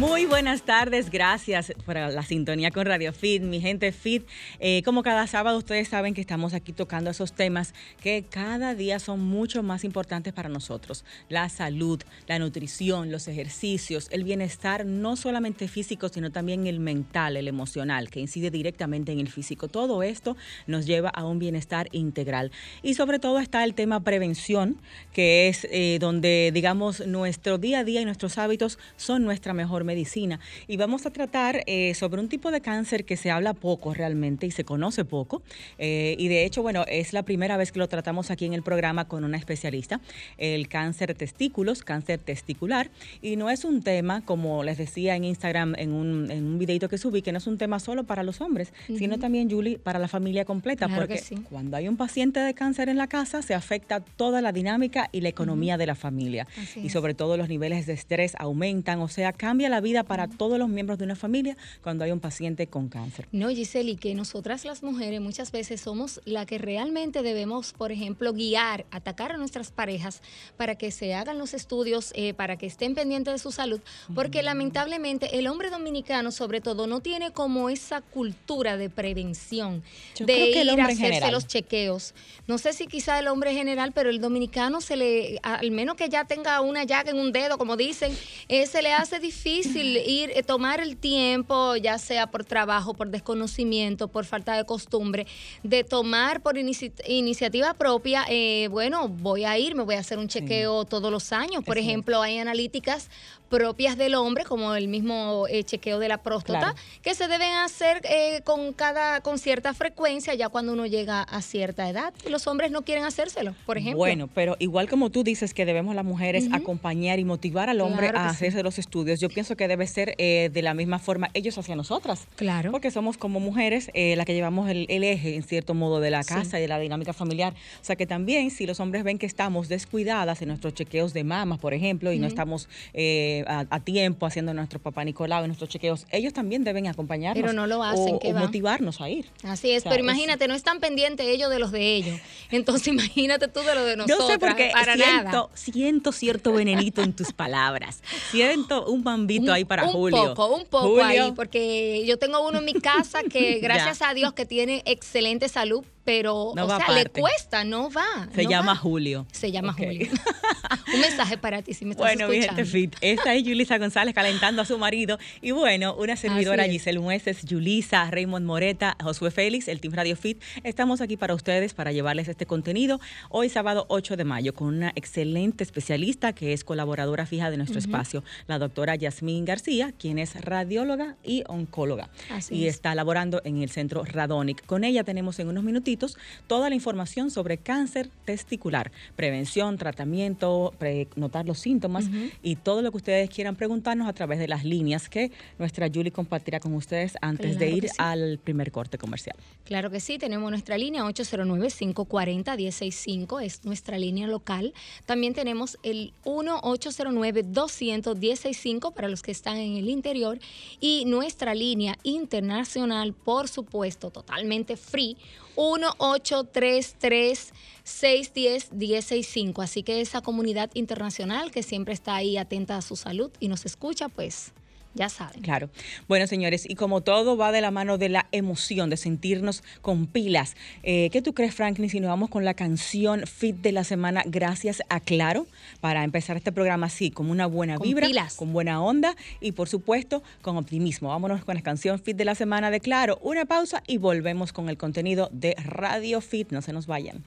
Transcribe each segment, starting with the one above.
Muy buenas tardes, gracias por la sintonía con Radio Fit, mi gente Fit. Eh, como cada sábado ustedes saben que estamos aquí tocando esos temas que cada día son mucho más importantes para nosotros. La salud, la nutrición, los ejercicios, el bienestar no solamente físico, sino también el mental, el emocional, que incide directamente en el físico. Todo esto nos lleva a un bienestar integral. Y sobre todo está el tema prevención, que es eh, donde, digamos, nuestro día a día y nuestros hábitos son nuestra mejor medicina. Y vamos a tratar eh, sobre un tipo de cáncer que se habla poco realmente y se conoce poco. Eh, y de hecho, bueno, es la primera vez que lo tratamos aquí en el programa con una especialista, el cáncer testículos, cáncer testicular. Y no es un tema, como les decía en Instagram en un, en un videito que subí, que no es un tema solo para los hombres, sino también, Julie, para la familia completa. porque cuando hay un paciente de cáncer en la casa, se afecta toda la dinámica y la economía de la familia. y sobre todo los niveles de estrés aumentan, o sea, cambia la vida para todos los miembros de una familia cuando hay un paciente con cáncer. No, Giselle, y que nosotras las mujeres muchas veces somos la que realmente debemos, por ejemplo, guiar, atacar a nuestras parejas para que se hagan los estudios, eh, para que estén pendientes de su salud, porque lamentablemente el hombre dominicano sobre todo no tiene como esa cultura de prevención, de ir a hacerse los chequeos. No sé si quizá el hombre general, pero el dominicano se le, al menos que ya tenga una llaga en un dedo, como dicen, eh, se le hace difícil ir, eh, tomar el tiempo, ya sea por trabajo, por desconocimiento, por falta de costumbre, de tomar por iniciativa propia, eh, bueno, voy a ir, me voy a hacer un chequeo todos los años. Por ejemplo, hay analíticas propias del hombre, como el mismo eh, chequeo de la próstata, que se deben hacer eh, con cada con cierta frecuencia ya cuando uno llega a cierta edad. Los hombres no quieren hacérselo, por ejemplo. Bueno, pero igual como tú dices que debemos las mujeres acompañar y motivar al hombre a hacerse los estudios, yo pienso que debe ser eh, de la misma forma ellos hacia nosotras. Claro. Porque somos como mujeres las que llevamos el, eje, en cierto modo, de la casa y de la dinámica familiar. O sea que también si los hombres ven que estamos descuidadas en nuestros chequeos de mamas, por ejemplo, y no estamos a, tiempo haciendo nuestro papá Nicolau y nuestros chequeos, ellos también deben acompañarnos. Pero no lo hacen, o, motivarnos a ir. Así es, pero imagínate, no están pendientes ellos de los de ellos. Entonces imagínate tú de los de nosotros. Yo sé porque siento, siento cierto venenito en tus palabras. Siento un bambito ahí para Julio. Un poco, un poco ahí, porque yo tengo uno en mi casa que gracias a Dios que tiene excelente salud, pero o sea, le cuesta, no va. Se llama Julio. Se llama Julio. Un mensaje para ti si me estás bueno, escuchando. Bueno, mi gente fit. Esta es Yulisa González calentando a su marido. Y bueno, una servidora Giselle Mueces, Yulisa, Raymond Moreta, Josué Félix, el Team Radio Fit. Estamos aquí para ustedes para llevarles este contenido hoy sábado 8 de mayo con una excelente especialista que es colaboradora fija de nuestro espacio, la doctora Yasmín García, quien es radióloga y oncóloga. Así y está laborando en el centro Radonic. Con ella tenemos en unos minutitos toda la información sobre cáncer testicular, prevención, tratamiento, notar los síntomas y todo lo que ustedes quieran preguntarnos a través de las líneas que nuestra Julie compartirá con ustedes antes de ir al primer corte comercial. Claro que sí, tenemos nuestra línea 809-540-165, es nuestra línea local. También tenemos el 1-809-200-165 para los que están en el interior y nuestra línea internacional, por supuesto, totalmente free, 1-833-610-165. Así que esa comunidad internacional que siempre está ahí atenta a su salud y nos escucha, pues ya saben. Claro. Bueno, señores, y como todo va de la mano de la emoción, de sentirnos con pilas, eh, ¿qué tú crees, Franklin, si nos vamos con la canción Fit de la semana, gracias a Claro, para empezar este programa así, con una buena vibra, con buena onda y, por supuesto, con optimismo? Vámonos con la canción Fit de la semana de Claro. Una pausa y volvemos con el contenido de Radio Fit. No se nos vayan.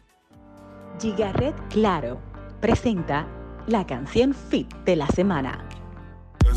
Gigaret Claro presenta la canción Fit de la semana.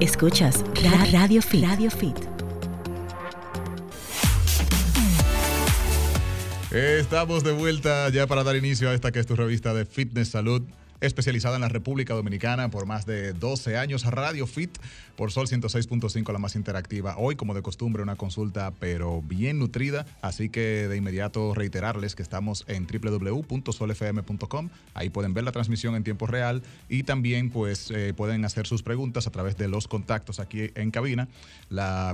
Escuchas Ra- Radio Fit. Radio Fit. Estamos de vuelta ya para dar inicio a esta que es tu revista de Fitness Salud, especializada en la República Dominicana por más de 12 años. Radio Fit por Sol 106.5, la más interactiva. Hoy, como de costumbre, una consulta, pero bien nutrida. Así que de inmediato reiterarles que estamos en www.solfm.com. Ahí pueden ver la transmisión en tiempo real y también, pues, eh, pueden hacer sus preguntas a través de los contactos aquí en cabina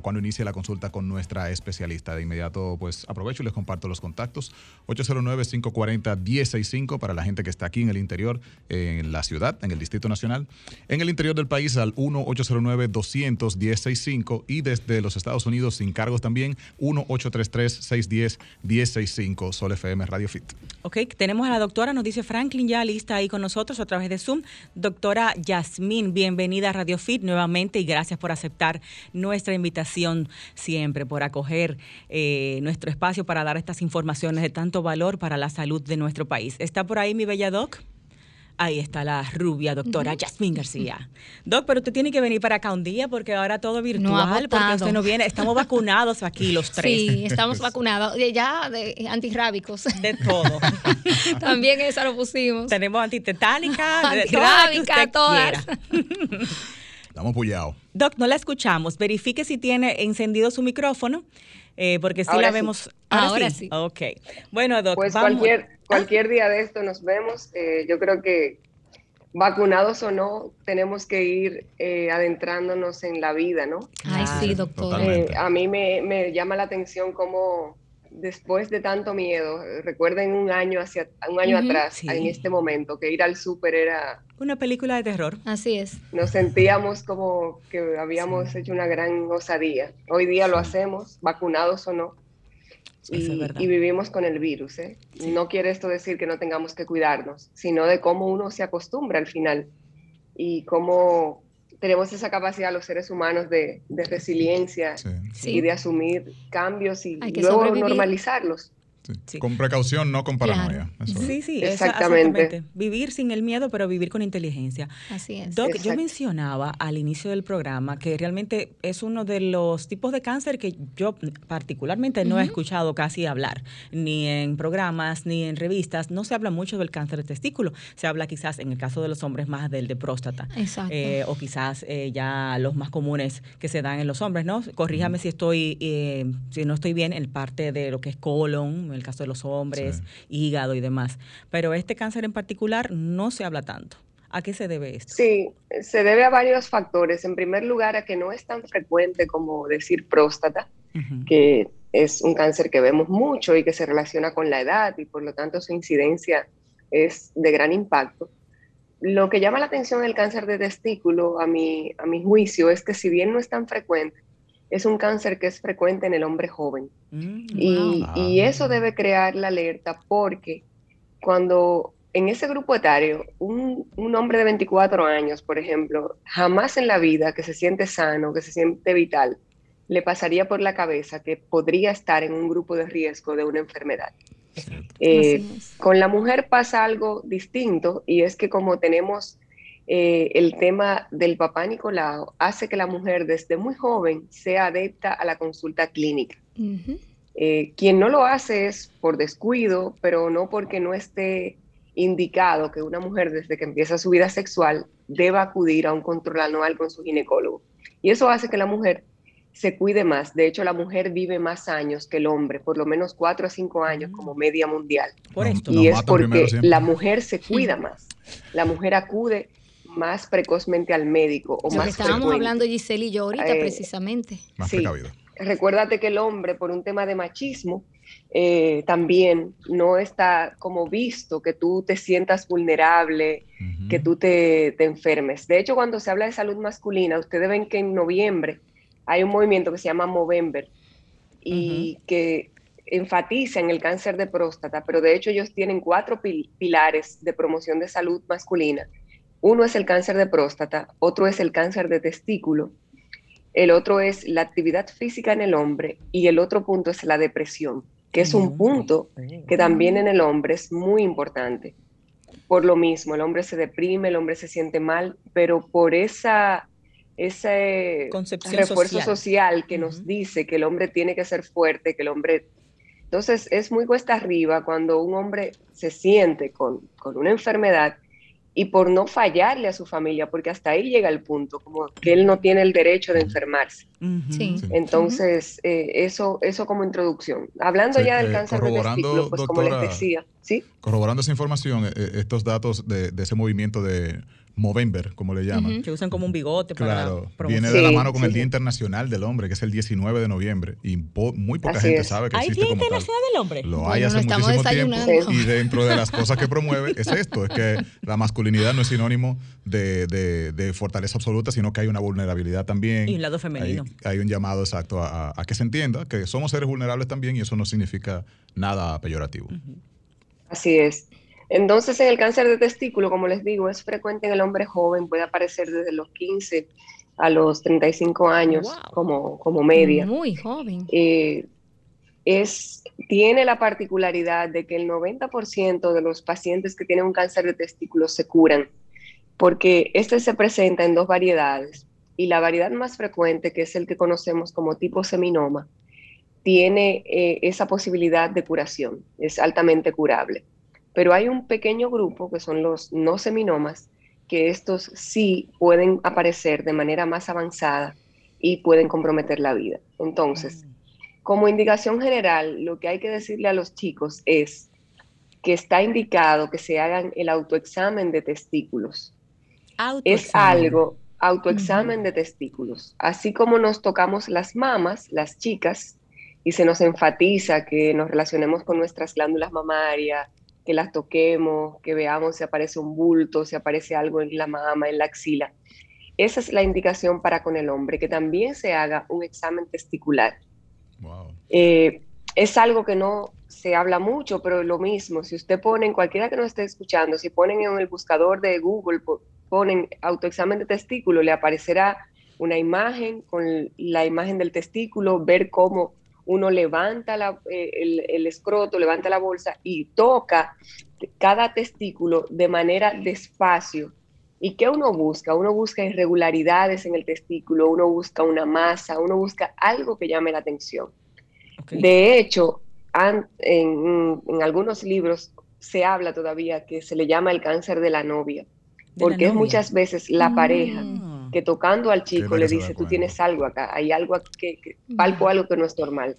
cuando inicie la consulta con nuestra especialista. De inmediato, pues, aprovecho y les comparto los contactos. 809-540-1065 para la gente que está aquí en el interior, en la ciudad, en el Distrito Nacional. En el interior del país al 1-809-200-1065 y desde los Estados Unidos sin cargos también 1-833-610-1065 Sol FM Radio Fit. Ok, tenemos a la doctora, nos dice Franklin ya lista ahí con nosotros a través de Zoom. Doctora Yasmín, bienvenida a Radio Fit nuevamente y gracias por aceptar nuestra invitación siempre, por acoger eh, nuestro espacio para dar estas informaciones de tanto valor para la salud de nuestro país. ¿Está por ahí mi bella doc? Ahí está la rubia doctora Yasmín García. Doc, pero usted tiene que venir para acá un día porque ahora todo virtual, porque usted no viene. Estamos vacunados aquí los tres. Sí, estamos vacunados. De- Ya de antirrábicos. De todo. También esa lo pusimos. Tenemos antitetánica, Antirrábica, todas. quiera. Estamos puyados. Doc, no la escuchamos. Verifique si tiene encendido su micrófono, eh, porque si Ahora la sí. vemos. Ahora sí. Ok. Bueno, Doc, Pues vamos. cualquier, cualquier día de esto nos vemos. Eh, yo creo que vacunados o no, tenemos que ir eh, adentrándonos en la vida, ¿no? Ay, sí, totalmente. Eh, a mí me, me llama la atención cómo después de tanto miedo, recuerden un año hacia un año atrás, sí. en este momento, que ir al súper era, Una película de terror. Así es. nos sentíamos como que habíamos hecho una gran osadía. Hoy día lo hacemos, vacunados o no. Es y, vivimos con el virus. ¿eh? No quiere esto decir que no tengamos que cuidarnos, sino de cómo uno se acostumbra al final y cómo tenemos esa capacidad los seres humanos de, de resiliencia Sí. Sí. y de asumir cambios y luego sobrevivir. normalizarlos. Sí. Con precaución, no con Claro. paranoia. Eso. Sí, sí, Exactamente. Vivir sin el miedo, pero vivir con inteligencia. Así es. Doc, yo mencionaba al inicio del programa que realmente es uno de los tipos de cáncer que yo particularmente no he escuchado casi hablar, ni en programas, ni en revistas. No se habla mucho del cáncer de testículo. Se habla quizás, en el caso de los hombres, más del de próstata. Exacto. Eh, o quizás eh, ya los más comunes que se dan en los hombres, ¿no? Corríjame si estoy, eh, si no estoy bien en parte de lo que es colon, en el caso de los hombres, Sí. hígado y demás. Pero este cáncer en particular no se habla tanto. ¿A qué se debe esto? Sí, se debe a varios factores. En primer lugar, a que no es tan frecuente como decir próstata, que es un cáncer que vemos mucho y que se relaciona con la edad y por lo tanto su incidencia es de gran impacto. Lo que llama la atención del cáncer de testículo, a mi, a mi juicio, es que si bien no es tan frecuente, es un cáncer que es frecuente en el hombre joven. Mm, Y, Wow. y Ah. eso debe crear la alerta porque cuando en ese grupo etario, un, un hombre de 24 años, por ejemplo, jamás en la vida que se siente sano, que se siente vital, le pasaría por la cabeza que podría estar en un grupo de riesgo de una enfermedad. Eh, con la mujer pasa algo distinto y es que como tenemos eh, el tema del papá Nicolau, hace que la mujer desde muy joven sea adepta a la consulta clínica. Eh, quien no lo hace es por descuido, pero no porque no esté indicado que una mujer desde que empieza su vida sexual deba acudir a un control anual con su ginecólogo. Y eso hace que la mujer se cuide más. De hecho, la mujer vive más años que el hombre, por lo menos cuatro a cinco años como media mundial. Por esto. Y es porque la mujer se cuida más. La mujer acude más precozmente al médico o Lo más que estábamos frecuente. hablando Giselle y yo ahorita Eh, precisamente. Más Sí. precavido. Recuérdate que el hombre, por un tema de machismo, eh, también no está como visto que tú te sientas vulnerable, que tú te, te enfermes. De hecho, cuando se habla de salud masculina, ustedes ven que en noviembre hay un movimiento que se llama Movember y que enfatiza en el cáncer de próstata, pero de hecho ellos tienen cuatro pil- pilares de promoción de salud masculina. Uno es el cáncer de próstata, otro es el cáncer de testículo, el otro es la actividad física en el hombre y el otro punto es la depresión, que es un punto que también en el hombre es muy importante. Por lo mismo, el hombre se deprime, el hombre se siente mal, pero por esa ese Concepción refuerzo social. social, que nos dice que el hombre tiene que ser fuerte, que el hombre... Entonces es muy cuesta arriba cuando un hombre se siente con, con una enfermedad y por no fallarle a su familia, porque hasta ahí llega el punto, como que él no tiene el derecho de enfermarse. Sí. Entonces, eh, eso, eso como introducción. Hablando Sí, ya del eh, cáncer de corroborando, testículo, pues como les decía, ¿sí? Corroborando esa información, eh, eh, estos datos de, de ese movimiento de Movember, como le llaman. Que usan como un bigote Claro, para viene de la mano con el sí. Día Internacional del Hombre, que es el 19 de noviembre, y po- muy poca Así gente es. sabe que ¿Hay existe Día como tal. Internacional del Hombre? Lo Bueno, hay hace muchísimo tiempo y dentro de las cosas que promueve es esto, es que la masculinidad no es sinónimo de, de- de fortaleza absoluta, sino que hay una vulnerabilidad también. Y un lado femenino. Hay, hay un llamado exacto a, a- a que se entienda que somos seres vulnerables también y eso no significa nada peyorativo. Así es. Entonces, en el cáncer de testículo, como les digo, es frecuente en el hombre joven, puede aparecer desde los 15 a los 35 años Wow. como, como media. Muy joven. eh, es, tiene la particularidad de que el 90% de los pacientes que tienen un cáncer de testículo se curan, porque este se presenta en dos variedades y la variedad más frecuente, que es el que conocemos como tipo seminoma, tiene eh, esa posibilidad de curación, es altamente curable. Pero hay un pequeño grupo que son los no seminomas, que estos sí pueden aparecer de manera más avanzada y pueden comprometer la vida. Entonces, como indicación general, lo que hay que decirle a los chicos es que está indicado que se hagan el autoexamen de testículos. Es Autoexamen. algo, autoexamen de testículos. Así como nos tocamos las mamas, las chicas, y se nos enfatiza que nos relacionemos con nuestras glándulas mamarias, que las toquemos, que veamos si aparece un bulto, si aparece algo en la mama, en la axila. Esa es la indicación para con el hombre, que también se haga un examen testicular. Wow. Eh, es algo que no se habla mucho, pero lo mismo, si usted pone, en cualquiera que nos esté escuchando, si ponen en el buscador de Google, po- ponen autoexamen de testículo, le aparecerá una imagen con la imagen del testículo, ver cómo uno levanta la- eh, el, el escroto, levanta la bolsa y toca cada testículo de manera despacio. ¿Y qué uno busca? Uno busca irregularidades en el testículo, uno busca una masa, uno busca algo que llame la atención. De hecho, en, en algunos libros se habla todavía que se le llama el cáncer de la novia, De la porque es muchas veces la Mm. pareja Ah. Que tocando al chico le dice, tú tienes algo acá, hay algo aquí que, que palpo algo que no es normal.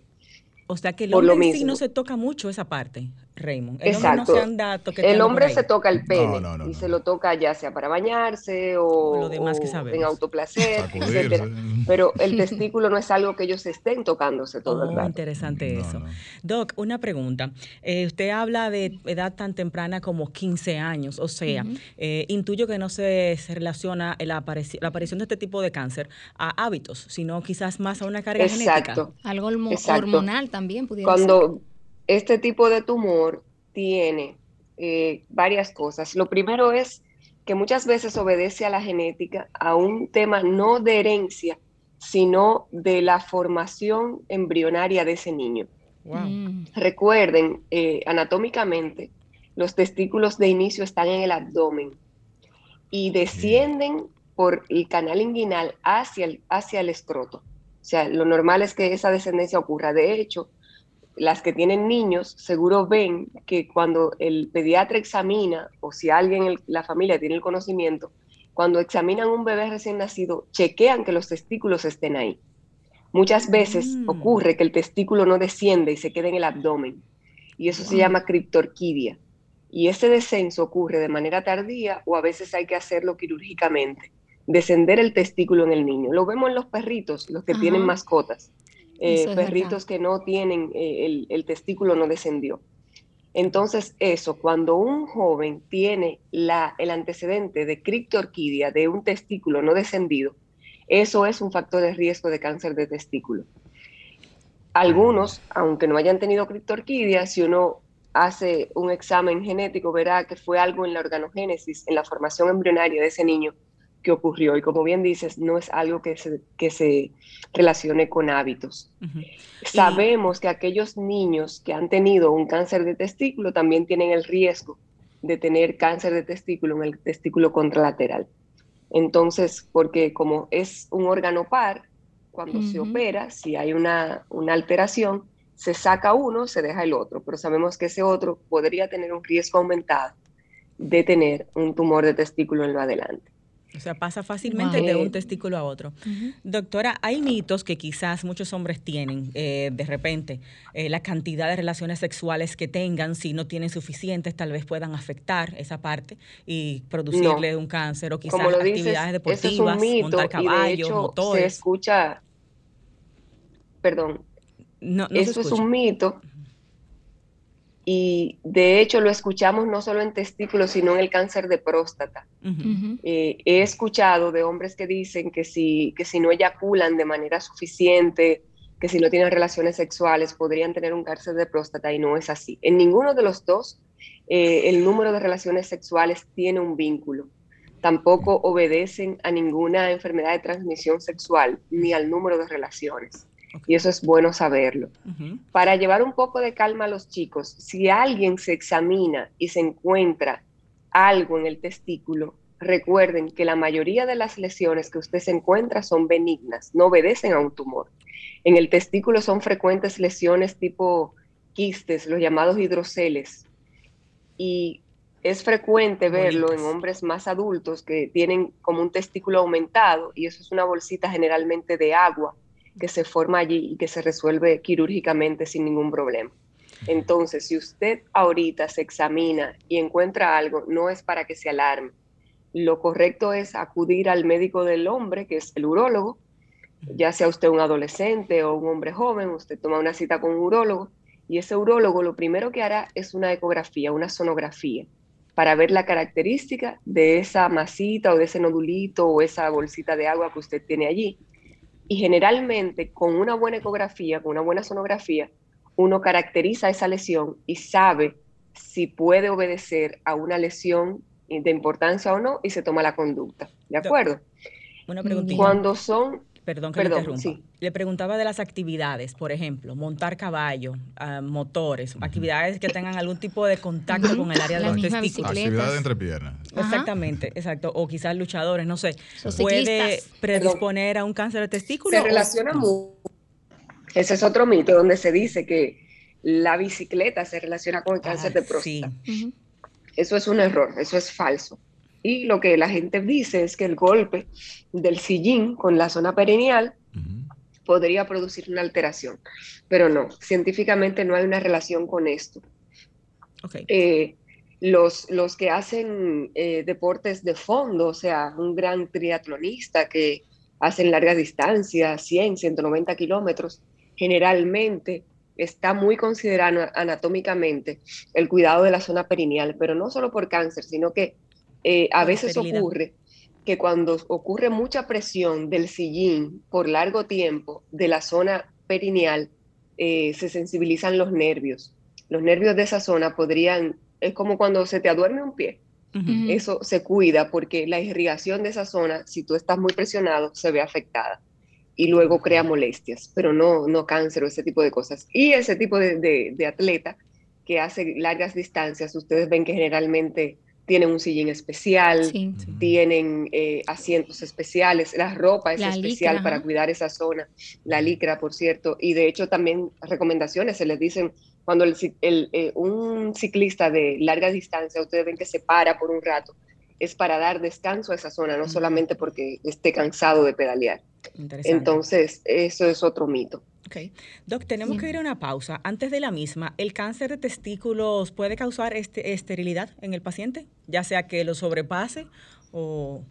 O sea que el por hombre lo en sí mismo. no se toca mucho esa parte, Raymond. El hombre Exacto. no se anda toqueteando El hombre se toca el pene no, no, y no. se lo toca ya sea para bañarse o, lo demás que o en autoplacer, etcétera. Pero el testículo no es algo que ellos estén tocándose todo el Oh, rato. interesante No, eso. no. Doc, una pregunta. Eh, usted habla de edad tan temprana como 15 años, o sea, eh, intuyo que no se, se relaciona la, apareci- la aparición de este tipo de cáncer a hábitos, sino quizás más a una carga genética. Exacto. Algo hormo- Exacto. hormonal también pudiera ser. Este tipo de tumor tiene eh, varias cosas. Lo primero es que muchas veces obedece a la genética, a un tema no de herencia, sino de la formación embrionaria de ese niño. Wow. Mm. Recuerden, eh, anatómicamente, los testículos de inicio están en el abdomen y descienden por el canal inguinal hacia el, hacia el escroto. O sea, lo normal es que esa descendencia ocurra. De hecho, las que tienen niños seguro ven que cuando el pediatra examina, o si alguien en la familia tiene el conocimiento, cuando examinan un bebé recién nacido, chequean que los testículos estén ahí. Muchas veces Mm. ocurre que el testículo no desciende y se queda en el abdomen. Y eso se llama criptorquidia. Y ese descenso ocurre de manera tardía o a veces hay que hacerlo quirúrgicamente. Descender el testículo en el niño. Lo vemos en los perritos, los que Ajá. tienen mascotas. Eh, es perritos que no tienen, eh, el, el testículo no descendió. Entonces, eso, cuando un joven tiene la, el antecedente de criptorquidia, de un testículo no descendido, eso es un factor de riesgo de cáncer de testículo. Algunos, aunque no hayan tenido criptorquidia, si uno hace un examen genético, verá que fue algo en la organogénesis, en la formación embrionaria de ese niño que ocurrió. Y como bien dices, no es algo que se, que se relacione con hábitos. Sabemos que aquellos niños que han tenido un cáncer de testículo también tienen el riesgo de tener cáncer de testículo en el testículo contralateral. Entonces, porque como es un órgano par, cuando se opera, si hay una, una alteración, se saca uno, se deja el otro, pero sabemos que ese otro podría tener un riesgo aumentado de tener un tumor de testículo en lo adelante. O sea, pasa fácilmente Wow. de un testículo a otro. Doctora, hay mitos que quizás muchos hombres tienen eh, de repente. eh, la cantidad de relaciones sexuales que tengan, si no tienen suficientes, tal vez puedan afectar esa parte y producirle un cáncer o quizás Como lo dices, actividades eso es deportivas, un mito montar y de caballos, hecho se motores. escucha, perdón, No, no se Eso es un mito y de hecho lo escuchamos no solo en testículos, sino en el cáncer de próstata. Eh, he escuchado de hombres que dicen que si, que si no eyaculan de manera suficiente, que si no tienen relaciones sexuales, podrían tener un cáncer de próstata y no es así. En ninguno de los dos eh, el número de relaciones sexuales tiene un vínculo. Tampoco obedecen a ninguna enfermedad de transmisión sexual ni al número de relaciones. Y eso es bueno saberlo. Para llevar un poco de calma a los chicos, si alguien se examina y se encuentra algo en el testículo, recuerden que la mayoría de las lesiones que usted se encuentra son benignas, no obedecen a un tumor. En el testículo son frecuentes lesiones tipo quistes, los llamados hidroceles, y es frecuente verlo en hombres más adultos que tienen como un testículo aumentado y eso es una bolsita generalmente de agua que se forma allí y que se resuelve quirúrgicamente sin ningún problema. Entonces, si usted ahorita se examina y encuentra algo, no es para que se alarme. Lo correcto es acudir al médico del hombre, que es el urólogo, ya sea usted un adolescente o un hombre joven, usted toma una cita con un urólogo y ese urólogo lo primero que hará es una ecografía, una sonografía, para ver la característica de esa masita o de ese nodulito o esa bolsita de agua que usted tiene allí. Y generalmente con una buena ecografía, con una buena sonografía, uno caracteriza esa lesión y sabe si puede obedecer a una lesión de importancia o no y se toma la conducta. ¿De acuerdo? Una preguntita. Cuando son Perdón que Perdón, le interrumpa. sí. Le preguntaba de las actividades, por ejemplo, montar caballo, ah, motores, actividades que tengan algún tipo de contacto con el área de La los testículos. Actividad de entrepiernas. Ajá. Exactamente, exacto. O quizás luchadores, no sé. Los ¿Puede ciclistas. predisponer a un cáncer de testículo? se o- relaciona mucho. Ese es otro mito donde se dice que la bicicleta se relaciona con el cáncer Ah, de próstata. sí. Eso es un error, eso es falso. Y lo que la gente dice es que el golpe del sillín con la zona perineal podría producir una alteración, pero no, científicamente no hay una relación con esto. Ok. Eh, los, los que hacen eh, deportes de fondo, o sea, un gran triatlonista que hacen largas distancias, 100, 190 kilómetros, generalmente está muy considerado anatómicamente el cuidado de la zona perineal, pero no solo por cáncer, sino que eh, a veces ocurre que cuando ocurre mucha presión del sillín por largo tiempo de la zona perineal, eh, se sensibilizan los nervios. Los nervios de esa zona podrían, es como cuando se te aduerme un pie, eso se cuida porque la irrigación de esa zona, si tú estás muy presionado, se ve afectada y luego crea molestias, pero no, no cáncer o ese tipo de cosas. Y ese tipo de, de- de atleta que hace largas distancias, ustedes ven que generalmente tienen un sillín especial, Sí. tienen eh, asientos especiales, la ropa es La especial licra, para ajá. cuidar esa zona, la licra, por cierto, y de hecho también recomendaciones se les dicen cuando el, ci- el, eh, un ciclista de larga distancia, ustedes ven que se para por un rato, es para dar descanso a esa zona, no solamente porque esté cansado de pedalear. Interesante. Entonces, eso es otro mito. Ok. Doc, tenemos Sí. que ir a una pausa. Antes de la misma, ¿el cáncer de testículos puede causar este- esterilidad en el paciente? Ya sea que lo sobrepase o,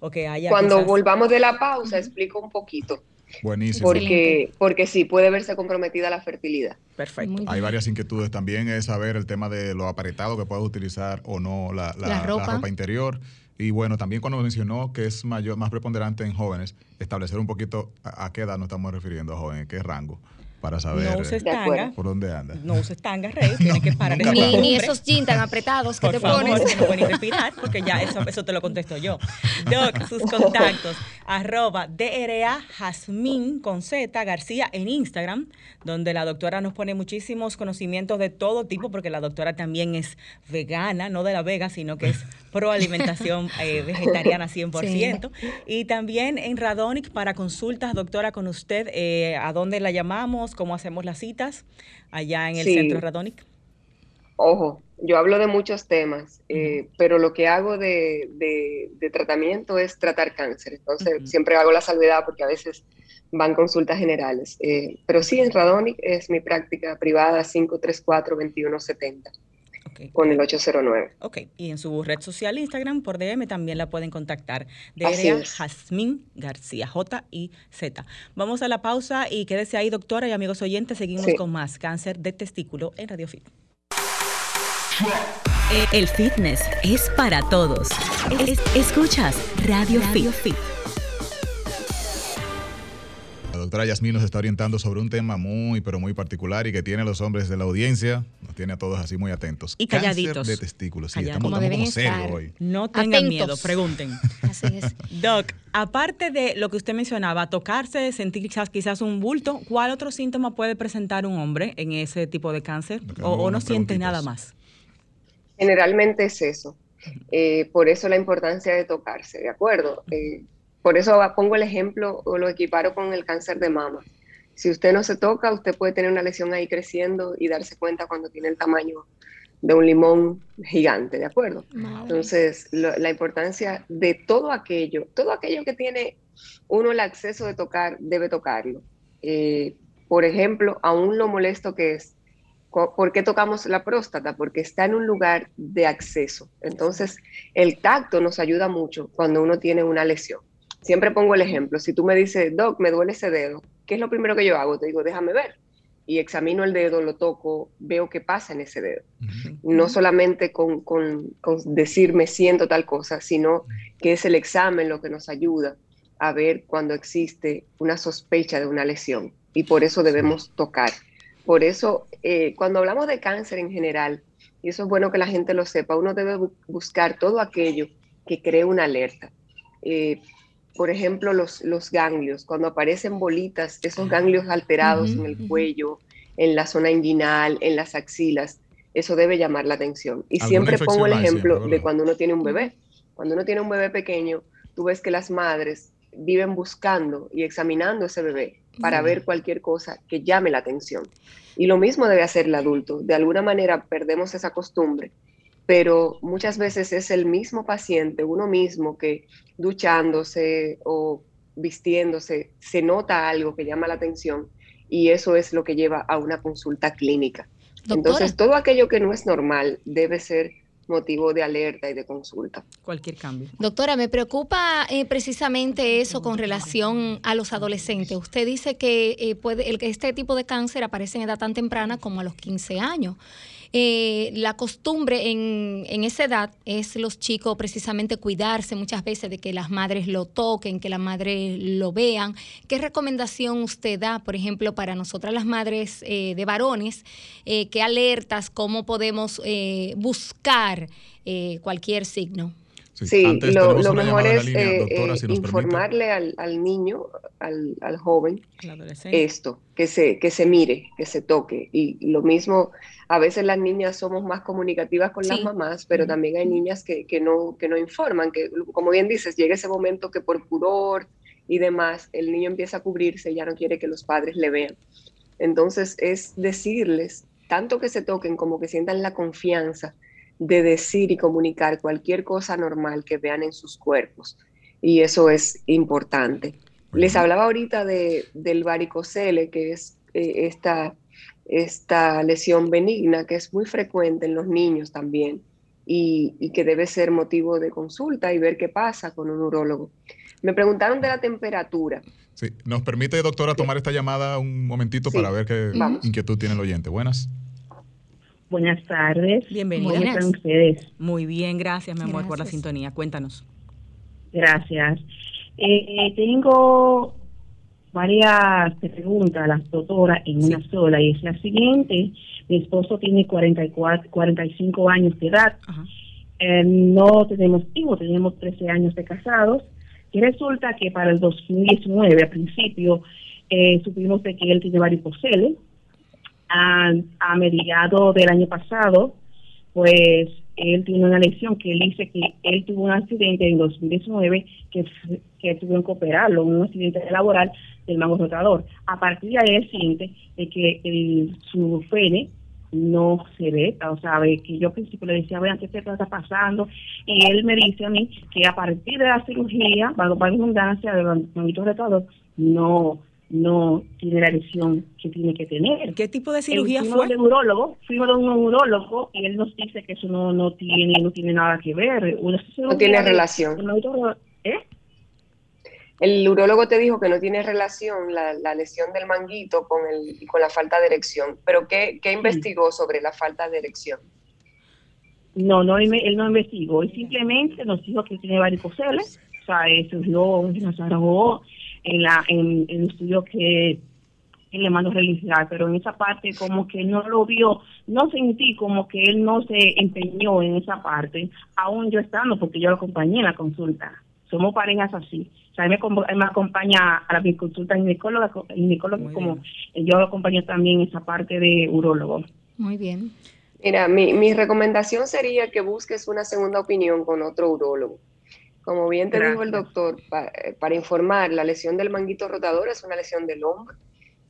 o que haya... Cuando quizás- volvamos de la pausa, explico un poquito, Buenísimo. porque, porque sí, puede verse comprometida la fertilidad. Perfecto. Hay varias inquietudes también, es saber el tema de lo apretado que puede utilizar o no la, la- La la ropa. ropa. interior. Y bueno, también cuando mencionó que es mayor, más preponderante en jóvenes, establecer un poquito a, qué edad nos estamos refiriendo a jóvenes, qué rango, para saber No uses De tanga. por dónde anda. No uses tanga, Rey. Tienes que parar Ni, ni esos jeans tan apretados que Por te favor, pones. que no pueden respirar, porque ya eso, eso te lo contesto yo. Doc, sus contactos, arroba DRA Jazmín con Z García en Instagram, donde la doctora nos pone muchísimos conocimientos de todo tipo, porque la doctora también es vegana, no de la vega, sino que es pro alimentación eh, vegetariana 100%. Y también en Radonic para consultas, doctora, con usted, eh, ¿a dónde la llamamos? ¿Cómo hacemos las citas? Allá en el Sí. centro Radonic. Ojo, yo hablo de muchos temas, eh, pero lo que hago de, de- de tratamiento es tratar cáncer. Entonces, siempre hago la salvedad porque a veces van consultas generales. Eh, pero sí, en Radonic es mi práctica privada 534-2170 Con el 809. Ok, y en su red social Instagram por DM también la pueden contactar. Es. Jazmín García, J I Z. Vamos a la pausa y quédese ahí, doctora y amigos oyentes. Seguimos Sí. con más cáncer de testículo en Radio Fit. El fitness es para todos. Es- escuchas Radio, Fit. La doctora Yasmín nos está orientando sobre un tema muy, pero muy particular y que tiene a los hombres de la audiencia, nos tiene a todos así muy atentos. Y calladitos. Cáncer de testículos. Sí, estamos, Como estamos como hoy. No tengan Atentos. miedo, pregunten. Así es. Doc, aparte de lo que usted mencionaba, tocarse, sentir quizás, quizás un bulto, ¿cuál otro síntoma puede presentar un hombre en ese tipo de cáncer? ¿O, o no siente nada más? Generalmente es eso. Eh, por eso la importancia de tocarse, ¿de acuerdo? Eh, por eso pongo el ejemplo o lo equiparo con el cáncer de mama. Si usted no se toca, usted puede tener una lesión ahí creciendo y darse cuenta cuando tiene el tamaño de un limón gigante, ¿de acuerdo? Madre. Entonces, lo- la importancia de todo aquello, todo aquello que tiene uno el acceso de tocar, debe tocarlo. Eh, por ejemplo, aún lo molesto que es, ¿por qué tocamos la próstata? Porque está en un lugar de acceso. Entonces, el tacto nos ayuda mucho cuando uno tiene una lesión. Siempre pongo el ejemplo, si tú me dices, Doc, me duele ese dedo, ¿qué es lo primero que yo hago? Te digo, déjame ver. Y examino el dedo, lo toco, veo qué pasa en ese dedo no solamente con, con, con decir me siento tal cosa, sino que es el examen lo que nos ayuda a ver cuando existe una sospecha de una lesión y por eso debemos tocar. Por eso, eh, cuando hablamos de cáncer en general, y eso es bueno que la gente lo sepa, uno debe bu- buscar todo aquello que cree una alerta. Eh, por ejemplo, los, los ganglios, cuando aparecen bolitas, esos ganglios alterados en el cuello, en la zona inguinal, en las axilas, eso debe llamar la atención. Y siempre pongo el ejemplo siempre, de cuando uno tiene un bebé. Cuando uno tiene un bebé pequeño, tú ves que las madres viven buscando y examinando ese bebé para ver cualquier cosa que llame la atención. Y lo mismo debe hacer el adulto. De alguna manera perdemos esa costumbre, pero muchas veces es el mismo paciente, uno mismo, que duchándose o vistiéndose, se nota algo que llama la atención y eso es lo que lleva a una consulta clínica. Doctora, Entonces, todo aquello que no es normal debe ser motivo de alerta y de consulta. Cualquier cambio. Doctora, me preocupa eh, precisamente eso con relación a los adolescentes. Usted dice que eh, puede, el, que este tipo de cáncer aparece en edad tan temprana como a los 15 años. Eh, la costumbre en, en esa edad es los chicos precisamente cuidarse muchas veces de que las madres lo toquen, que las madres lo vean. ¿Qué recomendación usted da, por ejemplo, para nosotras las madres eh, de varones? Eh, ¿Qué alertas, cómo podemos eh, buscar cualquier signo? Sí, antes lo, mejor es línea, eh, doctora, eh, si informarle al, al niño, al, al joven, esto, que se, que se mire, que se toque. Y lo mismo, a veces las niñas somos más comunicativas con las mamás, pero también hay niñas que, que no, que no informan, que como bien dices, llega ese momento que por pudor y demás, el niño empieza a cubrirse y ya no quiere que los padres le vean. Entonces es decirles, tanto que se toquen como que sientan la confianza de decir y comunicar cualquier cosa normal que vean en sus cuerpos. Y eso es importante. Les hablaba ahorita de, del varicocele, que es eh, esta, esta lesión benigna que es muy frecuente en los niños también y, y, que debe ser motivo de consulta y ver qué pasa con un urólogo. Me preguntaron de la temperatura. Sí, nos permite, doctora, tomar esta llamada un momentito para ver qué inquietud tiene el oyente. Buenas. Buenas tardes. Bienvenidas. ¿Cómo están ustedes? Muy bien, gracias, mi amor, por la sintonía. Cuéntanos. Gracias. Eh, tengo varias preguntas a la doctora en una sola y es la siguiente. Mi esposo tiene 44, 45 años de edad. Eh, no tenemos hijos, tenemos 13 años de casados. Y resulta que para el 2019, a principio, eh, supimos de que él tiene varicoceles. A, a mediados del año pasado, pues él tiene una lesión que él dice que él tuvo un accidente en 2019 que, que tuvieron que operarlo, un accidente laboral del mango rotador. A partir de ahí él siente de que su pene no se ve, o sea, que yo al principio le decía, vean qué está pasando, y él me dice a mí que a partir de la cirugía, para la redundancia del manguito rotador, no no tiene la lesión que tiene que tener. ¿Qué tipo de cirugía fuimos fue? De neurólogo, fuimos de un neurólogo y él nos dice que eso no, no tiene no tiene nada que ver. no tiene relación. ¿Eh? El urólogo te dijo que no tiene relación la, la, lesión del manguito con, el, con la falta de erección. ¿Pero qué, qué investigó sobre la falta de erección? No, no, él no investigó. Él simplemente nos dijo que tiene varicoceles. O sea, surgió, nos en, la, en, el estudio que él le mandó realizar, pero en esa parte como que no lo vio, no sentí como que él no se empeñó en esa parte, aún yo estando, porque yo lo acompañé en la consulta. Somos parejas así. O sea, él me, me acompaña a la consulta ginecóloga, ginecólogo como yo lo acompañé también en esa parte de urólogo. Muy bien. Mira, mi, mi recomendación sería que busques una segunda opinión con otro urólogo. Como bien te dijo el doctor, eh, para informar, la lesión del manguito rotador es una lesión del hombro,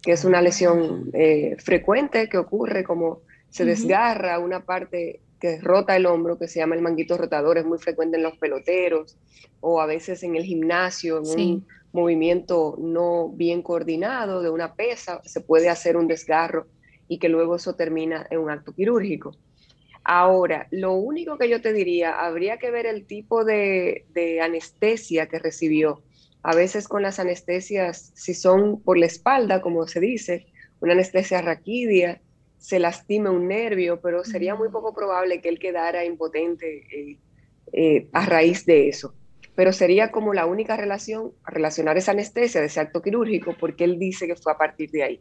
que es una lesión eh, frecuente que ocurre como se desgarra una parte que rota el hombro, que se llama el manguito rotador, es muy frecuente en los peloteros o a veces en el gimnasio, en un movimiento no bien coordinado de una pesa, se puede hacer un desgarro y que luego eso termina en un acto quirúrgico. Ahora, lo único que yo te diría, habría que ver el tipo de, anestesia que recibió. A veces con las anestesias, si son por la espalda, como se dice, una anestesia raquidia, se lastima un nervio, pero sería muy poco probable que él quedara impotente eh, eh, a raíz de eso. Pero sería como la única relación, relacionar esa anestesia de ese acto quirúrgico, porque él dice que fue a partir de ahí.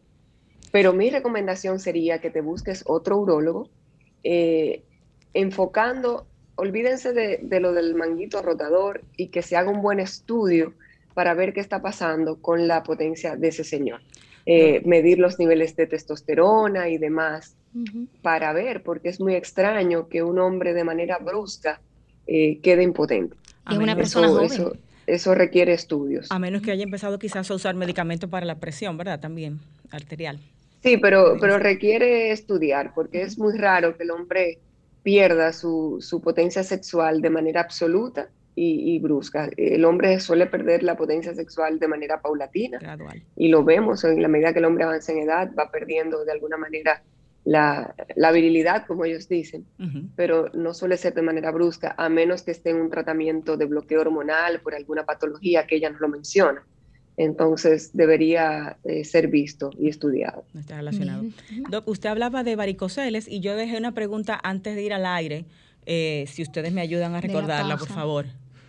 Pero mi recomendación sería que te busques otro urólogo eh, enfocando, olvídense de, lo del manguito rotador y que se haga un buen estudio para ver qué está pasando con la potencia de ese señor. Eh, medir los niveles de testosterona y demás para ver, porque es muy extraño que un hombre de manera brusca eh, quede impotente. Y una persona eso, Eso, requiere estudios. A menos que haya empezado quizás a usar medicamentos para la presión, ¿verdad? También arterial. Sí, pero, pero requiere estudiar, porque es muy raro que el hombre pierda su, su potencia sexual de manera absoluta y, brusca. El hombre suele perder la potencia sexual de manera paulatina. Y lo vemos en la medida que el hombre avanza en edad, va perdiendo de alguna manera la, la virilidad, como ellos dicen, pero no suele ser de manera brusca, a menos que esté en un tratamiento de bloqueo hormonal por alguna patología que ella no lo menciona entonces debería eh, ser visto y estudiado. No está relacionado. Doc, usted hablaba de varicoceles y yo dejé una pregunta antes de ir al aire, eh, si ustedes me ayudan a recordarla, por favor,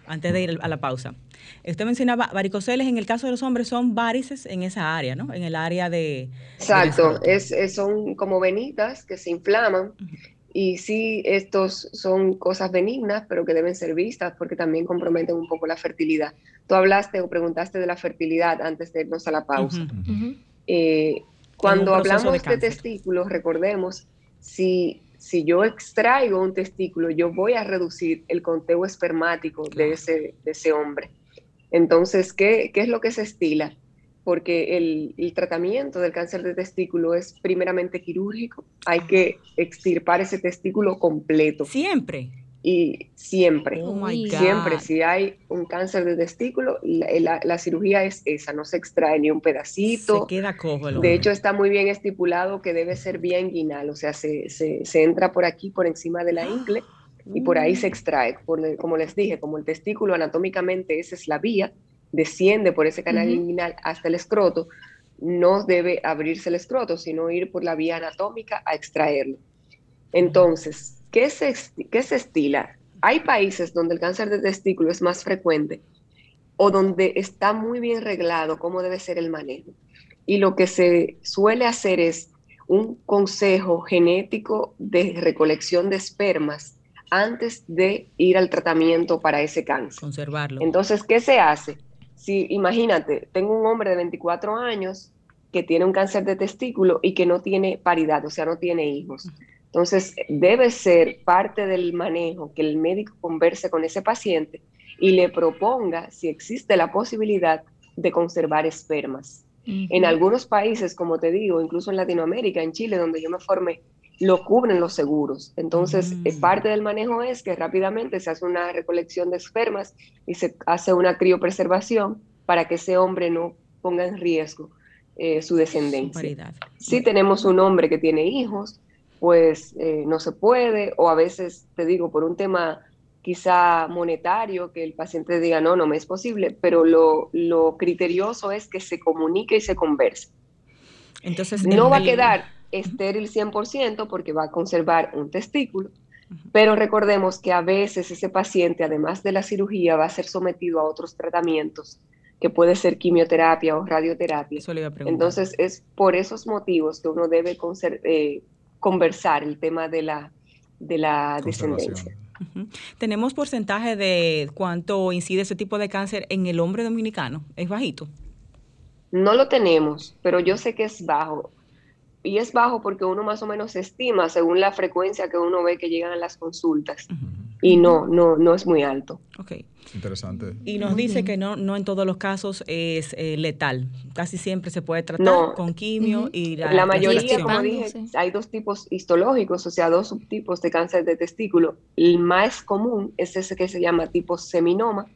antes de ir a la pausa. Usted mencionaba varicoceles, en el caso de los hombres son varices en esa área, ¿no? En el área de... Exacto, es, son como venitas que se inflaman y sí, estos son cosas benignas, pero que deben ser vistas porque también comprometen un poco la fertilidad. Tú hablaste o preguntaste de la fertilidad antes de irnos a la pausa. Eh, cuando hablamos de, testículos, recordemos, si, si yo extraigo un testículo, yo voy a reducir el conteo espermático de, ese, de ese hombre. Entonces, ¿qué, ¿qué es lo que se estila? porque el, tratamiento del cáncer de testículo es primeramente quirúrgico. Hay que extirpar ese testículo completo. Siempre. Y siempre, Oh siempre, si hay un cáncer de testículo, la, la- la cirugía es esa, no se extrae ni un Se pedacito. queda cojo el. De hecho, está muy bien estipulado que debe ser vía inguinal, o sea, se, se- se entra por aquí, por encima de la ingle, y por ahí Mm. se extrae. Por como les dije, como el testículo anatómicamente esa es la vía, desciende por ese canal Ujú. inguinal hasta el escroto, no debe abrirse el escroto, sino ir por la vía anatómica a extraerlo. Entonces, ¿qué se, qué se estila? Hay países donde el cáncer de testículo es más frecuente o donde está muy bien reglado cómo debe ser el manejo. Y lo que se suele hacer es un consejo genético de recolección de espermas antes de ir al tratamiento para ese cáncer. Conservarlo. Entonces, ¿qué se hace? Si imagínate, tengo un hombre de 24 años que tiene un cáncer de testículo y que no tiene paridad, o sea, no tiene hijos. Entonces, debe ser parte del manejo que el médico converse con ese paciente y le proponga si existe la posibilidad de conservar espermas. En algunos países, como te digo, incluso en Latinoamérica, en Chile, donde yo me formé, lo cubren los seguros. Entonces, eh, parte del manejo es que rápidamente se hace una recolección de espermas y se hace una criopreservación para que ese hombre no ponga en riesgo eh, su descendencia. Si tenemos un hombre que tiene hijos, pues eh, no se puede, o a veces, te digo, por un tema quizá monetario, que el paciente diga, no, no me es posible, pero lo, lo criterioso es que se comunique y se converse. Entonces, No va a quedar estéril 100% porque va a conservar un testículo, pero recordemos que a veces ese paciente, además de la cirugía, va a ser sometido a otros tratamientos, que puede ser quimioterapia o radioterapia. Eso le iba a preguntar. Entonces, es por esos motivos que uno debe eh, conversar el tema de la, de la descendencia. ¿Tenemos porcentaje de cuánto incide ese tipo de cáncer en el hombre dominicano? ¿Es bajito? No lo tenemos, pero yo sé que es bajo. Y es bajo porque uno más o menos estima según la frecuencia que uno ve que llegan a las consultas. Y no, no, no es muy alto. Ok. Interesante. Y nos dice que no, no en todos los casos es eh, letal. Casi siempre se puede tratar No. con quimio y la, La mayoría, como dije, sí. hay dos tipos histológicos, o sea, dos subtipos de cáncer de testículo. El más común es ese que se llama tipo seminoma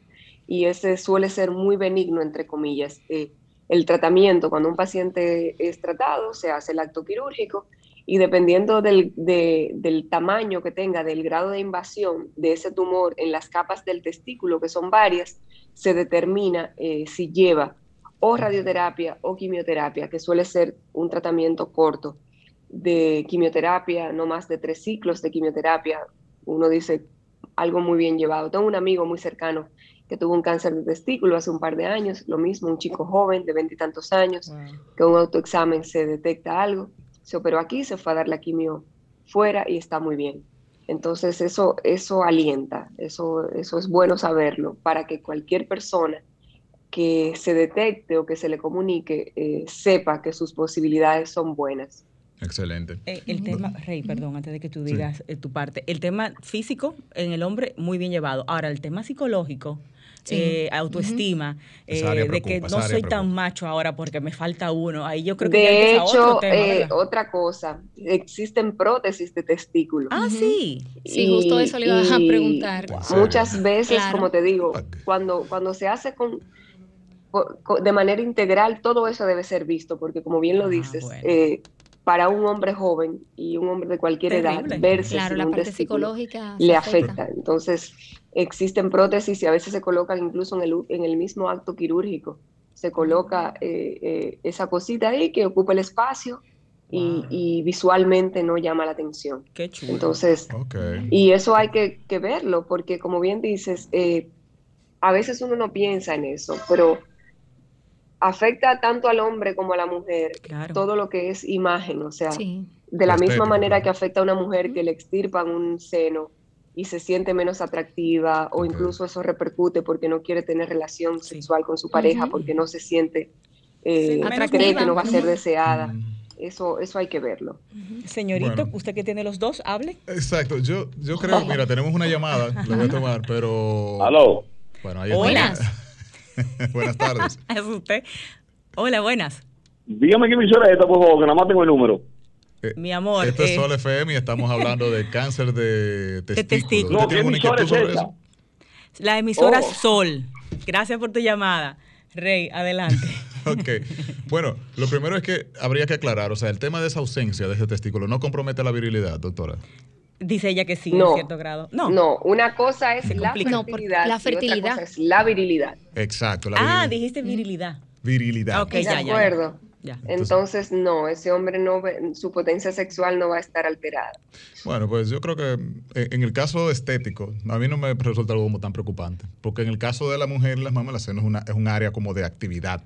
y ese suele ser muy benigno, entre comillas. Eh, el tratamiento, cuando un paciente es tratado, se hace el acto quirúrgico y dependiendo del, de- del tamaño que tenga, del grado de invasión de ese tumor en las capas del testículo, que son varias, se determina eh, si lleva o radioterapia o quimioterapia, que suele ser un tratamiento corto de quimioterapia, no más de tres ciclos de quimioterapia. Uno dice algo muy bien llevado. Tengo un amigo muy cercano que tuvo un cáncer de testículo hace un par de años, lo mismo, un chico joven de veintitantos años, Wow. que un autoexamen se detecta algo, se operó aquí, se fue a dar la quimio fuera y está muy bien. Entonces eso, eso alienta, eso, eso es bueno saberlo para que cualquier persona que se detecte o que se le comunique eh, sepa que sus posibilidades son buenas. Excelente. Eh, el tema, Rey, perdón, antes de que tú Sí. digas eh, tu parte, el tema físico en el hombre muy bien llevado. Ahora, el tema psicológico, Sí. eh, autoestima, eh, de que no soy tan macho ahora porque me falta uno. Ahí yo creo que De otro hecho, tema, eh, otra cosa, existen prótesis de testículo. Ah, sí. Sí, justo eso le iba a y preguntar. Muchas veces, Claro. como te digo, cuando, cuando se hace con, de manera integral, todo eso debe ser visto, porque como bien lo Ah, dices, bueno. eh, para un hombre joven y un hombre de cualquier Terrible. edad, verse Claro, sin la un parte testículo psicológica le afecta. Entonces, existen prótesis y a veces se colocan incluso en el, u- en el mismo acto quirúrgico. Se coloca eh, eh, esa cosita ahí que ocupa el espacio y, Wow. y visualmente no llama la atención. Qué chulo. Entonces, y eso hay que, que verlo, porque como bien dices, eh, a veces uno no piensa en eso, pero afecta tanto al hombre como a la mujer Claro. todo lo que es imagen, o sea, Sí. de la misma manera claro. que afecta a una mujer que le extirpan un seno y se siente menos atractiva o incluso eso repercute porque no quiere tener relación Sí. sexual con su pareja porque no se siente, eh, Sí, cree que no va a ser deseada. Mm. Eso, eso hay que verlo. Señorito, Bueno. usted que tiene los dos, hable. Exacto. Yo, yo creo, mira, tenemos una llamada, la voy a tomar, pero. Aló. Bueno, ahí está. Buenas. Buenas tardes. Es usted. Hola, buenas. Dígame qué emisora es esta, por favor, que nada más tengo el número. Eh, Mi amor. Esto es eh, Sol FM y estamos hablando de cáncer de testículo. testículo. ¿Usted No, tiene ¿qué emisora inquietud es sobre esa? eso? La emisora Oh. Sol. Gracias por tu llamada. Rey, adelante. Ok. Bueno, lo primero es que habría que aclarar, o sea, el tema de esa ausencia de ese testículo no compromete la virilidad, doctora. Dice ella que sí, No. en cierto grado. No. No, una cosa es la. No, fertilidad, la y otra fertilidad. cosa es la virilidad. Exacto, la Ah, dijiste virilidad. Virilidad. Ok, ¿De ya, ya, ya. acuerdo? Entonces, no, ese hombre no, ve- su potencia sexual no va a estar alterada. Bueno, pues yo creo que eh, en el caso estético, a mí no me resulta algo como tan preocupante, porque en el caso de la mujer, las mamas, la seno es, una, es un área como de actividad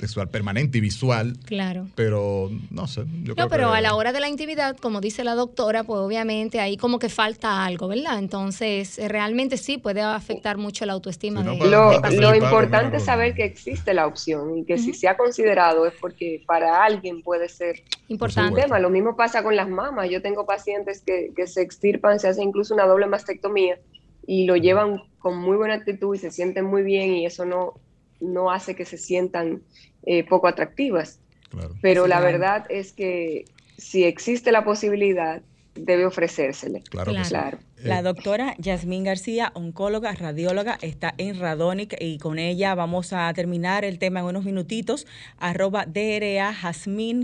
sexual permanente y visual, Claro. pero no sé. Yo creo No, pero que- a la hora de la intimidad, como dice la doctora, pues obviamente ahí como que falta algo, ¿verdad? Entonces, eh, realmente sí puede afectar mucho la autoestima no, de, Lo, lo participar, importante es saber que existe la opción y que si se ha considerado es porque para alguien puede ser un Importante. tema. Lo mismo pasa con las mamas. Yo tengo pacientes que, que se extirpan, se hace incluso una doble mastectomía y lo llevan con muy buena actitud y se sienten muy bien y eso no, no hace que se sientan eh, poco atractivas. Claro. Pero Sí, la claro. verdad es que si existe la posibilidad, debe ofrecérsele. Claro, que Claro. sí. Claro. La Eh, doctora Yasmín García, oncóloga, radióloga, está en Radonic y con ella vamos a terminar el tema en unos minutitos. Arroba DRA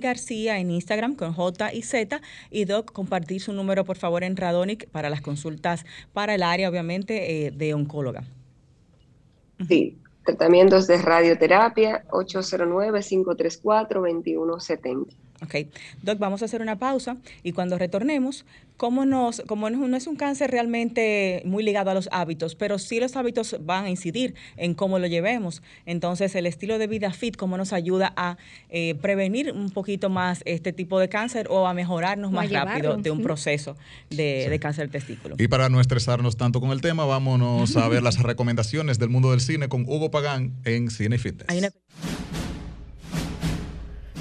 García en Instagram con J y Z. Y Doc, compartir su número por favor en Radonic para las consultas para el área, obviamente, eh, de oncóloga. Sí, tratamientos de radioterapia 809-534-2170. Ok, Doc, vamos a hacer una pausa y cuando retornemos, como, nos, como no, no es un cáncer realmente muy ligado a los hábitos, pero sí los hábitos van a incidir en cómo lo llevemos. Entonces, el estilo de vida fit, cómo nos ayuda a eh, prevenir un poquito más este tipo de cáncer o a mejorarnos O a más rápido de un proceso de, de cáncer de testículo. Y para no estresarnos tanto con el tema, vámonos a ver las recomendaciones del mundo del cine con Hugo Pagán en Cine Fitness. Hay una-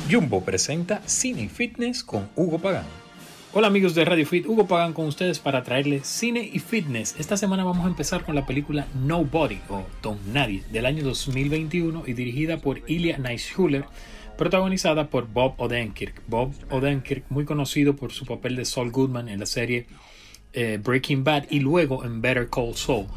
Jumbo presenta Cine y Fitness con Hugo Pagán. Hola amigos de Radio Fit, Hugo Pagán con ustedes para traerles cine y fitness. Esta semana vamos a empezar con la película Nobody o Don Nadie del año 2021 y dirigida por Ilya Naishuller, protagonizada por Bob Odenkirk. Bob Odenkirk, muy conocido por su papel de Saul Goodman en la serie eh, Breaking Bad y luego en Better Call Saul.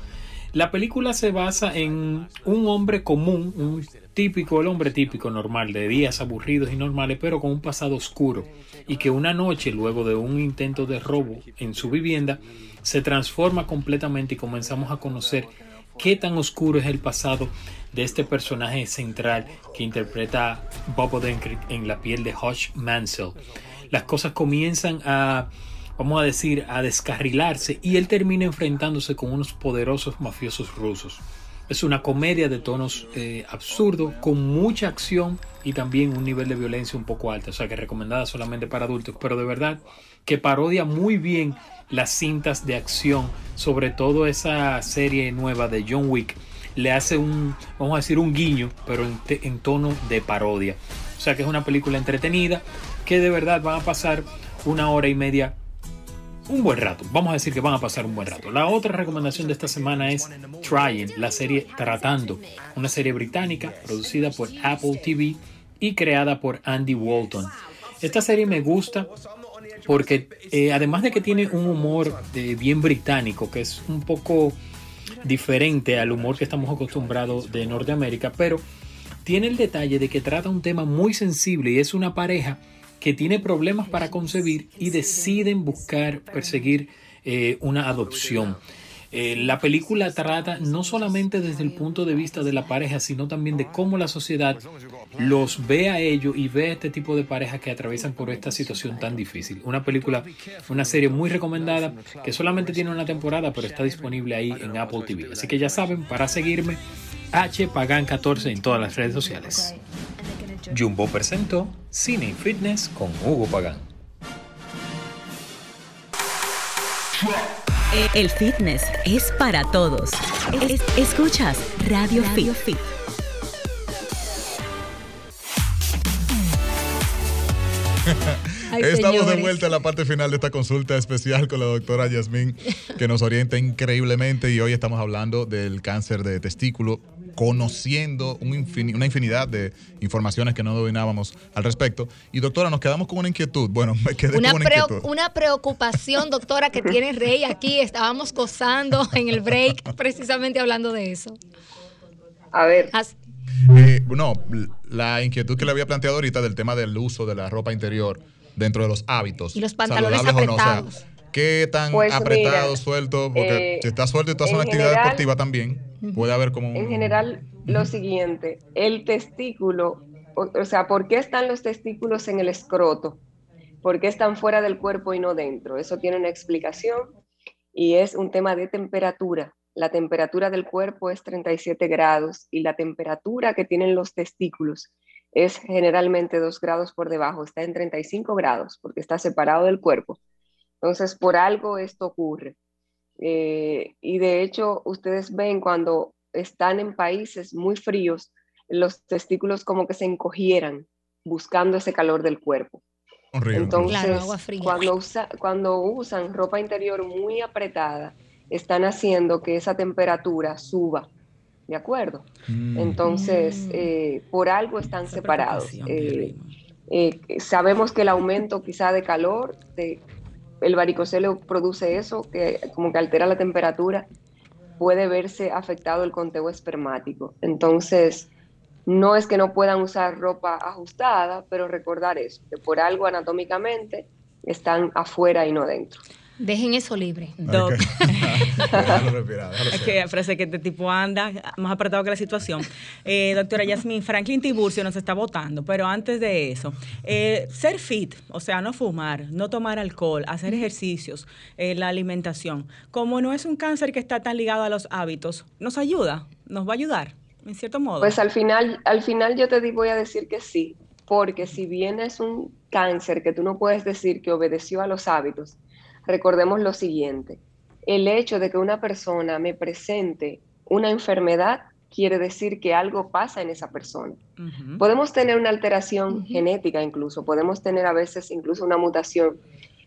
La película se basa en un hombre común, un típico, el hombre típico normal, de días aburridos y normales, pero con un pasado oscuro, y que una noche, luego de un intento de robo en su vivienda, se transforma completamente y comenzamos a conocer qué tan oscuro es el pasado de este personaje central que interpreta Bob Odenkirk en la piel de Hodge Mansell. Las cosas comienzan a vamos a decir, a descarrilarse y él termina enfrentándose con unos poderosos mafiosos rusos. Es una comedia de tonos eh, absurdos, con mucha acción y también un nivel de violencia un poco alto, o sea que recomendada solamente para adultos, pero de verdad que parodia muy bien las cintas de acción, sobre todo esa serie nueva de John Wick, le hace un, vamos a decir, un guiño, pero en, en tono de parodia. O sea que es una película entretenida, que de verdad van a pasar una hora y media un buen rato. Vamos a decir que van a pasar un buen rato. La otra recomendación de esta semana es Trying, la serie Tratando, una serie británica producida por Apple TV y creada por Andy Walton. Esta serie me gusta porque eh, además de que tiene un humor eh, bien británico, que es un poco diferente al humor que estamos acostumbrados de Norteamérica, pero tiene el detalle de que trata un tema muy sensible y es una pareja que tiene problemas para concebir y deciden buscar, perseguir eh, una adopción. Eh, la película trata no solamente desde el punto de vista de la pareja, sino también de cómo la sociedad los ve a ellos y ve a este tipo de parejas que atraviesan por esta situación tan difícil. Una película, una serie muy recomendada que solamente tiene una temporada, pero está disponible ahí en Apple TV. Así que ya saben, para seguirme, H Pagan 14 en todas las redes sociales. Jumbo presentó Cine y Fitness con Hugo Pagán. El fitness es para todos. Es- escuchas Radio, Fit. Ay, Estamos de vuelta en la parte final de esta consulta especial con la doctora Yasmín, que nos orienta increíblemente y hoy estamos hablando del cáncer de testículo, conociendo un infin- una infinidad de informaciones que no dominábamos al respecto. Y doctora, nos quedamos con una inquietud. Bueno, me quedé Una, con una preo- inquietud. una preocupación, doctora, que tiene Rey aquí. Estábamos gozando en el break, precisamente hablando de eso. A ver, As- Eh, no, la inquietud que le había planteado ahorita del tema del uso de la ropa interior dentro de los hábitos. Y los pantalones o no, o sea, apretados. ¿Qué tan Pues apretado, mira, suelto? Porque eh, si está suelto y tú haces una actividad general- deportiva también, puede haber como un... en general, lo siguiente, el testículo, o, o sea, ¿por qué están los testículos en el escroto? ¿Por qué están fuera del cuerpo y no dentro? Eso tiene una explicación y es un tema de temperatura. La temperatura del cuerpo es 37 grados y la temperatura que tienen los testículos es generalmente 2 grados por debajo, está en 35 grados porque está separado del cuerpo. Entonces, por algo esto ocurre. Eh, y de hecho, ustedes ven cuando están en países muy fríos, los testículos como que se encogieran buscando ese calor del cuerpo. Horrible. Entonces, Claro, agua fría. cuando, usa- cuando usan ropa interior muy apretada, están haciendo que esa temperatura suba, ¿de acuerdo? Mm. Entonces, Mm. eh, por algo están Esa separados. Eh, eh, sabemos que el aumento quizá de calor, de, el varicocele produce eso, que como que altera la temperatura, puede verse afectado el conteo espermático. Entonces, no es que no puedan usar ropa ajustada, pero recordar eso, que por algo anatómicamente están afuera y no dentro. Dejen eso libre. Doc. Ok. déjalo respirar, déjalo Es que parece que este tipo anda más apretado que la situación. Eh, doctora Yasmin, Franklin Tiburcio nos está votando, pero antes de eso, eh, ser fit, o sea, no fumar, no tomar alcohol, hacer ejercicios, eh, la alimentación, como no es un cáncer que está tan ligado a los hábitos, nos ayuda, nos va a ayudar, en cierto modo. Pues al final, al final yo te voy a decir que sí, porque si bien es un cáncer que tú no puedes decir que obedeció a los hábitos, recordemos lo siguiente, el hecho de que una persona me presente una enfermedad quiere decir que algo pasa en esa persona. Podemos tener una alteración genética incluso, podemos tener a veces incluso una mutación,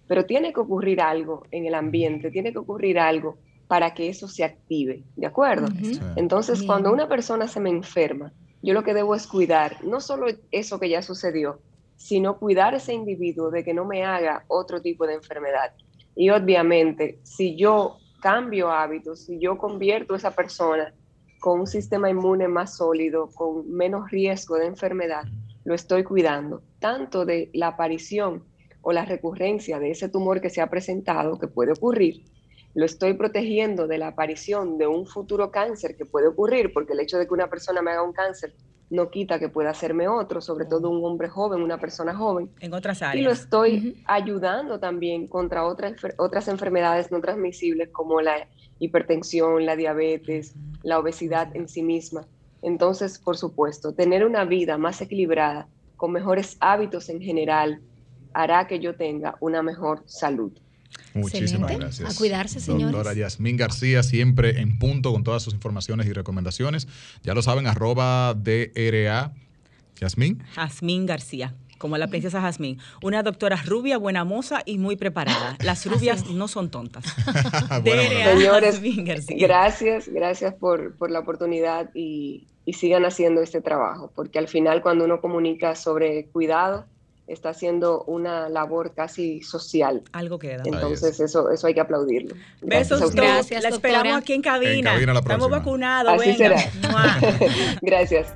pero tiene que ocurrir algo en el ambiente, tiene que ocurrir algo para que eso se active, ¿de acuerdo? Entonces, Bien. cuando una persona se me enferma, yo lo que debo es cuidar no solo eso que ya sucedió, sino cuidar a ese individuo de que no me haga otro tipo de enfermedad. Y obviamente, si yo cambio hábitos, si yo convierto a esa persona con un sistema inmune más sólido, con menos riesgo de enfermedad, lo estoy cuidando, tanto de la aparición o la recurrencia de ese tumor que se ha presentado, que puede ocurrir, lo estoy protegiendo de la aparición de un futuro cáncer que puede ocurrir, porque el hecho de que una persona me haga un cáncer no quita que pueda hacerme otro, sobre todo un hombre joven, una persona joven. en otras Y lo áreas. estoy ayudando también contra otras, otras enfermedades no transmisibles como la hipertensión, la diabetes, la obesidad en sí misma. Entonces, por supuesto, tener una vida más equilibrada, con mejores hábitos en general, hará que yo tenga una mejor salud. Muchísimas Excelente. gracias. A cuidarse, señores. Doctora Yasmín García, siempre en punto con todas sus informaciones y recomendaciones. Ya lo saben, arroba DRA. Yasmín. Jazmín García, como la princesa Jazmín. Una doctora rubia, buena moza y muy preparada. Las rubias no son tontas. Señores, gracias, gracias por, por la oportunidad y, y sigan haciendo este trabajo, porque al final cuando uno comunica sobre cuidado, está haciendo una labor casi social. Algo queda. Entonces eso, eso hay que aplaudirlo. Gracias Besos. Gracias, La esperamos aquí en cabina. En cabina la Estamos vacunados. Así venga. será. Gracias.